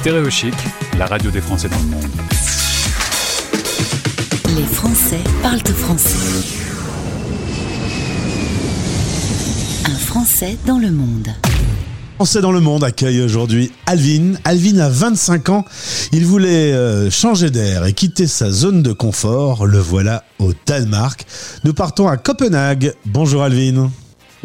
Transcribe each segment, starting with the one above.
Stéréochic, la radio des Français dans le monde. Les Français parlent français. Un Français dans le monde. Français dans le monde accueille aujourd'hui Alvin. Alvin a 25 ans. Il voulait euh, changer d'air et quitter sa zone de confort. Le voilà au Danemark. Nous partons à Copenhague. Bonjour Alvin.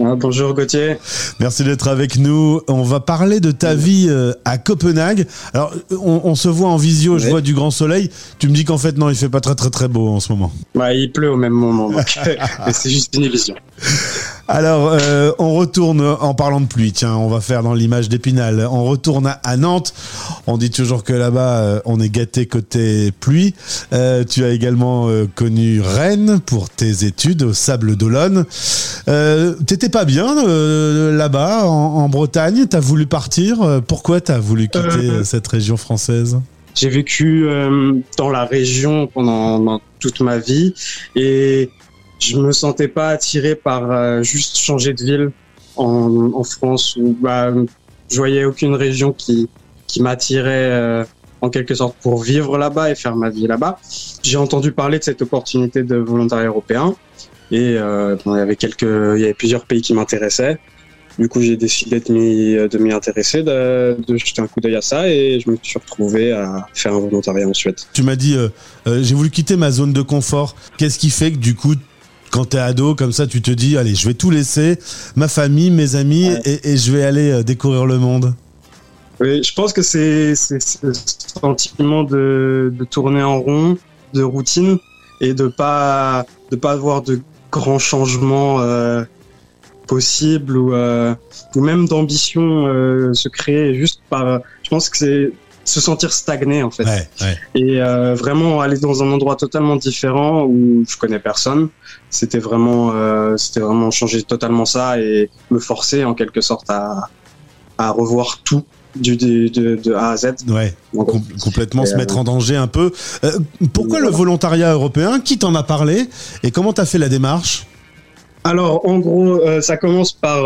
Ah, bonjour Gauthier. Merci d'être avec nous. On va parler de ta vie euh, à Copenhague. Alors, on, se voit en visio, je vois du grand soleil. Tu me dis qu'en fait, non, il fait pas très très très beau en ce moment. Bah, il pleut au même moment, c'est juste une illusion. Alors, euh, on retourne en parlant de pluie. Tiens, on va faire dans l'image d'Épinal. On retourne à, Nantes. On dit toujours que là-bas, euh, on est gâté côté pluie. Euh, tu as également connu Rennes pour tes études au Sable d'Olonne. T'étais pas bien là-bas en, en Bretagne? T'as voulu partir? Pourquoi t'as voulu quitter cette région française? J'ai vécu dans la région pendant toute ma vie et je me sentais pas attiré par euh, juste changer de ville en, France où bah, je voyais aucune région qui qui m'attirait euh, en quelque sorte pour vivre là-bas et faire ma vie là-bas. J'ai entendu parler de cette opportunité de volontariat européen et euh, il y avait quelques, il y avait plusieurs pays qui m'intéressaient. Du coup, j'ai décidé de m'y, intéresser, de, jeter un coup d'œil à ça et je me suis retrouvé à faire un volontariat en Suède. Tu m'as dit, j'ai voulu quitter ma zone de confort. Qu'est-ce qui fait que du coup, quand t'es ado, comme ça, tu te dis, allez, je vais tout laisser, ma famille, mes amis, et, je vais aller euh, découvrir le monde. Oui, je pense que c'est ce sentiment de, tourner en rond, de routine, et de pas de pas avoir de grands changements euh, possibles ou euh, ou même d'ambition se créer juste par. Je pense que c'est se sentir stagné en fait. Et euh, vraiment aller dans un endroit totalement différent où je connais personne, c'était vraiment, euh, c'était vraiment changer totalement ça et me forcer en quelque sorte à, à revoir tout du, de, de, A à Z. Ouais, complètement se mettre en danger un peu. Euh, pourquoi le volontariat européen? Qui t'en a parlé? Et comment t'as fait la démarche? Alors, en gros, ça commence par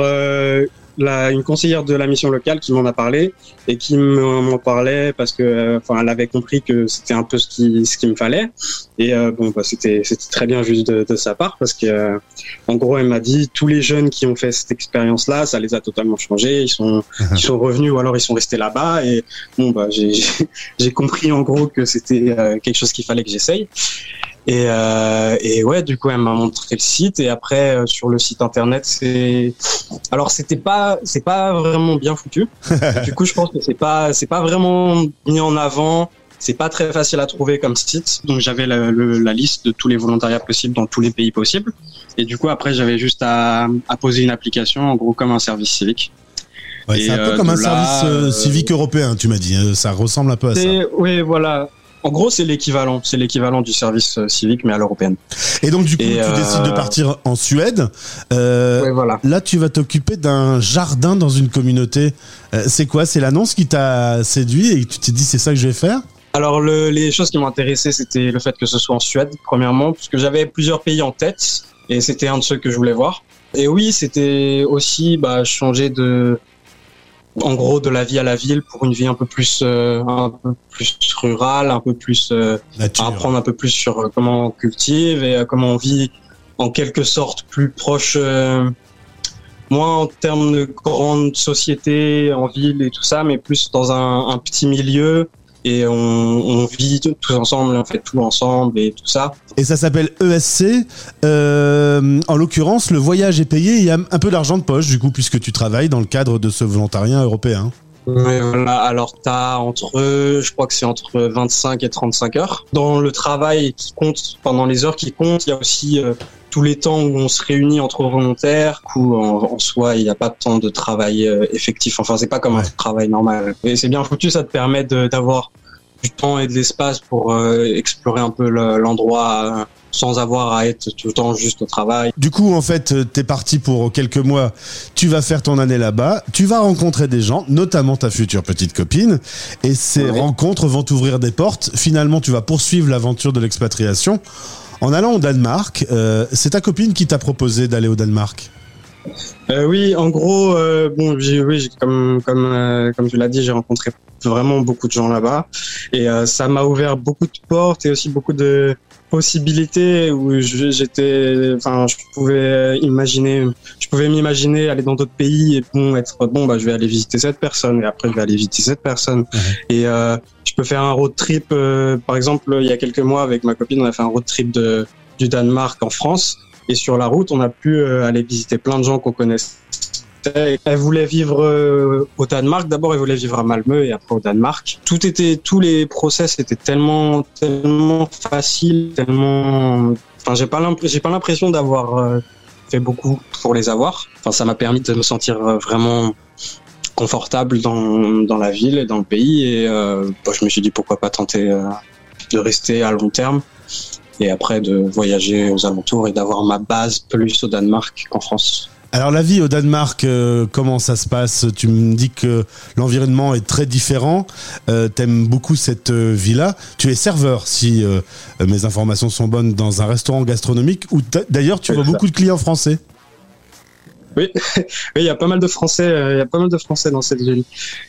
une conseillère de la mission locale qui m'en a parlé et qui m'en parlait parce que enfin elle avait compris que c'était un peu ce qui ce qu'il me fallait. Et euh, bon bah, c'était c'était très bien juste de, de, sa part parce que euh, en gros elle m'a dit tous les jeunes qui ont fait cette expérience là ça les a totalement changés. Ils sont ils sont revenus ou alors ils sont restés là-bas. Et bon bah j'ai j'ai compris en gros que c'était euh, quelque chose qu'il fallait que j'essaye et, euh, et ouais, du coup, elle m'a montré le site. Et après, euh, sur le site internet, c'est alors c'était pas c'est pas vraiment bien foutu. du coup, je pense que c'est pas c'est pas vraiment mis en avant. C'est pas très facile à trouver comme site. Donc j'avais la, la, liste de tous les volontariats possibles dans tous les pays possibles. Et du coup, après, j'avais juste à, à poser une application, en gros comme un service civique. Ouais, c'est un peu euh, comme un service euh, civique européen, tu m'as dit. Hein. Ça ressemble un peu à ça. Oui, voilà. En gros, c'est l'équivalent. C'est l'équivalent du service euh, civique, mais à l'européenne. Et donc, du coup, tu décides de euh, partir en Suède. Euh, voilà. Là, tu vas t'occuper d'un jardin dans une communauté. Euh, c'est quoi? C'est l'annonce qui t'a séduit et tu t'es dit, c'est ça que je vais faire? Alors le, les choses qui m'ont intéressé, c'était le fait que ce soit en Suède, premièrement, parce que j'avais plusieurs pays en tête, et c'était un de ceux que je voulais voir. Et oui, c'était aussi bah, changer de en gros de la vie à la ville pour une vie un peu plus euh, un peu plus rurale, un peu plus euh, apprendre un peu plus sur euh, comment on cultive et comment on vit en quelque sorte plus proche moins en termes de grande société en ville et tout ça, mais plus dans un, un petit milieu et on, on, vit tous ensemble, on fait tout ensemble et tout ça. Et ça s'appelle ESC. Euh, en l'occurrence, le voyage est payé. Il y a un peu d'argent de poche, du coup, puisque tu travailles dans le cadre de ce volontariat européen. Voilà. Alors, tu as entre, je crois que c'est entre 25 et 35 heures. Dans le travail qui compte, pendant les heures qui comptent, il y a aussi euh, tous les temps où on se réunit entre volontaires, où en, soi il n'y a pas de temps de travail euh, effectif. Enfin, c'est pas comme un travail normal. Et c'est bien foutu, ça te permet d'avoir du temps et de l'espace pour euh, explorer un peu l'endroit. Euh, sans avoir à être tout le temps juste au travail. Du coup, en fait, t'es parti pour quelques mois. Tu vas faire ton année là-bas. Tu vas rencontrer des gens, notamment ta future petite copine. Et ces rencontres vont t'ouvrir des portes. Finalement, tu vas poursuivre l'aventure de l'expatriation en allant au Danemark, euh, c'est ta copine qui t'a proposé d'aller au Danemark? Euh, Oui, en gros, euh, bon, oui, comme comme comme tu l'as dit, j'ai rencontré vraiment beaucoup de gens là-bas. Et ça m'a ouvert beaucoup de portes et aussi beaucoup de possibilités où j'étais, enfin, je pouvais imaginer, je pouvais m'imaginer aller dans d'autres pays et bon, être bon, bah, je vais aller visiter cette personne et après je vais aller visiter cette personne. Et euh, je peux faire un road trip, euh, par exemple, il y a quelques mois avec ma copine, on a fait un road trip de du Danemark en France et sur la route, on a pu euh, aller visiter plein de gens qu'on connaissait elle voulait vivre euh, au Danemark. D'abord, elle voulait vivre à Malmö et après au Danemark. Tout était, tous les process étaient tellement, tellement faciles, tellement. Enfin, j'ai pas l'impression d'avoir euh, fait beaucoup pour les avoir. Enfin, ça m'a permis de me sentir euh, vraiment confortable dans, la ville et dans le pays. Et euh, bah, je me suis dit pourquoi pas tenter de rester à long terme et après de voyager aux alentours et d'avoir ma base plus au Danemark qu'en France. Alors la vie au Danemark, euh, comment ça se passe? Tu me dis que l'environnement est très différent. Euh, T'aimes beaucoup cette euh, vie-là. Tu es serveur, si euh, mes informations sont bonnes, dans un restaurant gastronomique où d'ailleurs tu vois beaucoup de clients français. Oui, il y a pas mal de Français, il y a pas mal de Français dans cette ville.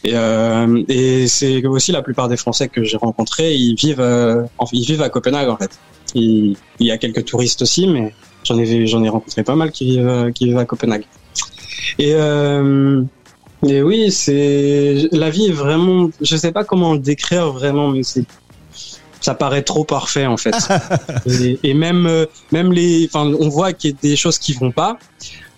Et, et c'est aussi la plupart des Français que j'ai rencontrés, ils vivent, ils vivent à Copenhague en fait. Il, il y a quelques touristes aussi, mais J'en ai j'en ai rencontré pas mal qui vivent qui vivent à Copenhague. Et euh, et oui, c'est la vie est vraiment. Je sais pas comment le décrire vraiment, mais c'est ça paraît trop parfait en fait. et, même euh, même les, enfin, on voit qu'il y a des choses qui vont pas,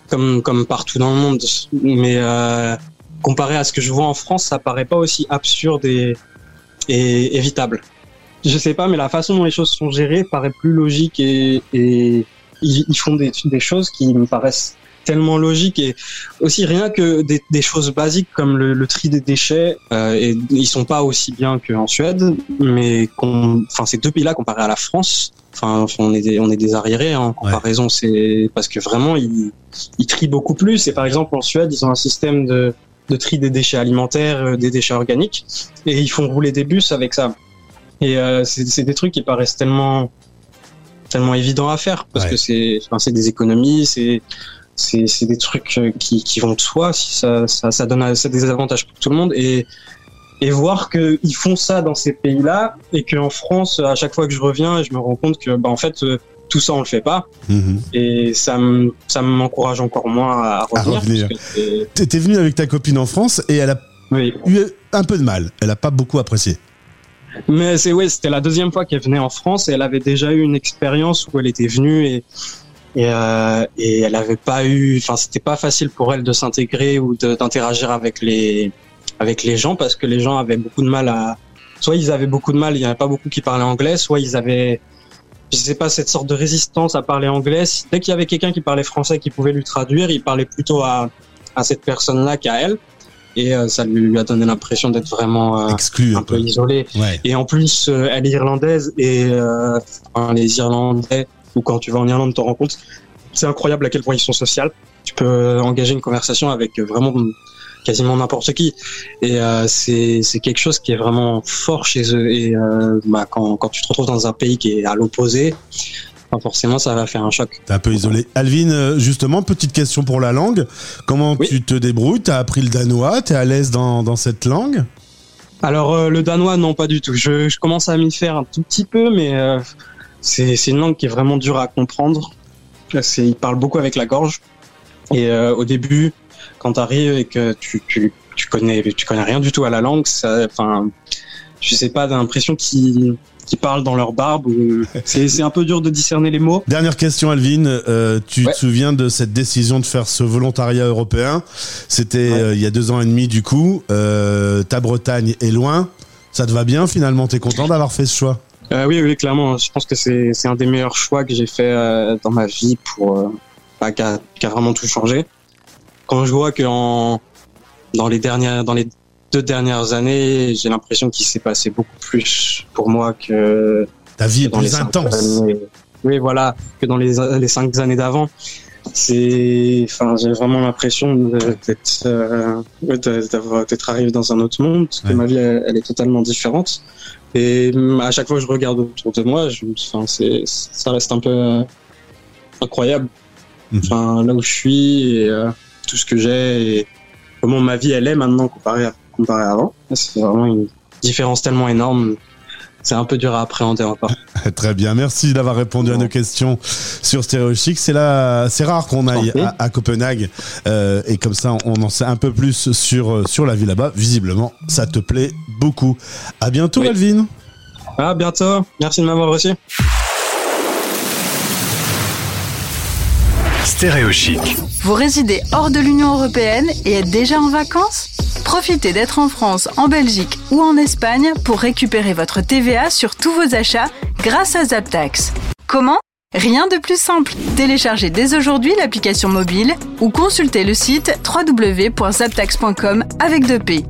comme comme partout dans le monde. Mais euh, comparé à ce que je vois en France, ça paraît pas aussi absurde et, et évitable. Je sais pas, mais la façon dont les choses sont gérées paraît plus logique et, et ils, font des, des, choses qui me paraissent tellement logiques et aussi rien que des, des choses basiques comme le, le tri des déchets euh, et ils sont pas aussi bien qu'en Suède mais enfin ces deux pays-là comparés à la France enfin on est des, on est des arriérés hein, en comparaison c'est parce que vraiment ils, ils trient beaucoup plus. Et par exemple en Suède ils ont un système de de tri des déchets alimentaires euh, des déchets organiques et ils font rouler des bus avec ça. Et euh, c'est des trucs qui paraissent tellement tellement évident à faire parce que c'est enfin, c'est des économies, c'est c'est des trucs euh, qui, qui vont de soi si ça, ça, ça donne ça des avantages pour tout le monde et et voir qu'ils font ça dans ces pays-là et qu'en France à chaque fois que je reviens je me rends compte que bah en fait euh, tout ça on le fait pas mhm. et ça me ça m'encourage encore moins à revenir. Tu étais venu avec ta copine en France et elle a eu un peu de mal. Elle a pas beaucoup apprécié. Mais c'est ouais, c'était la deuxième fois qu'elle venait en France et elle avait déjà eu une expérience où elle était venue et euh, et elle avait pas eu, enfin c'était pas facile pour elle de s'intégrer ou d'interagir avec les avec les gens parce que les gens avaient beaucoup de mal à, soit ils avaient beaucoup de mal, il y en avait pas beaucoup qui parlaient anglais, soit ils avaient je sais pas cette sorte de résistance à parler anglais. Dès qu'il y avait quelqu'un qui parlait français qui pouvait lui traduire, il parlait plutôt à à cette personne-là qu'à elle et euh, ça lui a donné l'impression d'être vraiment euh, exclu un, peu, isolé. Et en plus, euh, elle est irlandaise et les Irlandais, ou quand tu vas en Irlande, tu te rends compte, c'est incroyable à quel point ils sont sociaux. Tu peux engager une conversation avec vraiment quasiment n'importe qui. Et c'est c'est quelque chose qui est vraiment fort chez eux. Et bah, quand, quand tu te retrouves dans un pays qui est à l'opposé, forcément ça va faire un choc. T'es un peu isolé. Alvin, euh, justement, petite question pour la langue. Comment tu te débrouilles? T'as appris le danois? T'es à l'aise dans, dans cette langue? Alors euh, le danois, non, pas du tout. Je, je commence à m'y faire un tout petit peu, mais euh, c'est une langue qui est vraiment dure à comprendre. Il parle beaucoup avec la gorge. Et au début, quand tu arrives et que tu, tu, tu, connais, tu connais rien du tout à la langue, ça, je sais pas, l'impression qu'il qui parlent dans leur barbe. C'est un peu dur de discerner les mots. Dernière question, Alvin. Euh, tu te souviens de cette décision de faire ce volontariat européen? C'était euh, il y a deux ans et demi, du coup. Euh, ta Bretagne est loin. Ça te va bien finalement? T'es content d'avoir fait ce choix? Oui, oui, clairement. Je pense que c'est un des meilleurs choix que j'ai fait dans ma vie pour bah, qui a, vraiment tout changé. Quand je vois que en, dans les dernières dans les deux dernières années, j'ai l'impression qu'il s'est passé beaucoup plus pour moi que ta vie est plus intense. Oui, voilà, que dans les, les cinq années d'avant. C'est, enfin, j'ai vraiment l'impression d'être, euh, d'être arrivé dans un autre monde. Que ma vie, elle, est totalement différente. Et à chaque fois que je regarde autour de moi, je, enfin, c'est, ça reste un peu euh, incroyable. Mhm. Enfin, là où je suis et euh, tout ce que j'ai et comment ma vie elle est maintenant comparé à comparé à avant. C'est vraiment une différence tellement énorme. C'est un peu dur à appréhender encore. Très bien, merci d'avoir répondu à nos questions sur Stéréo Chic. C'est là, c'est rare qu'on aille à, à Copenhague euh, et comme ça, on en sait un peu plus sur sur la vie là-bas. Visiblement, ça te plaît beaucoup. À bientôt, Oui. Alvin. À bientôt. Merci de m'avoir reçu. Stéréo Chic. Vous résidez hors de l'Union européenne et êtes déjà en vacances? Profitez d'être en France, en Belgique ou en Espagne pour récupérer votre TVA sur tous vos achats grâce à Zaptax. Comment? Rien de plus simple. Téléchargez dès aujourd'hui l'application mobile ou consultez le site www.zaptax.com avec 2P.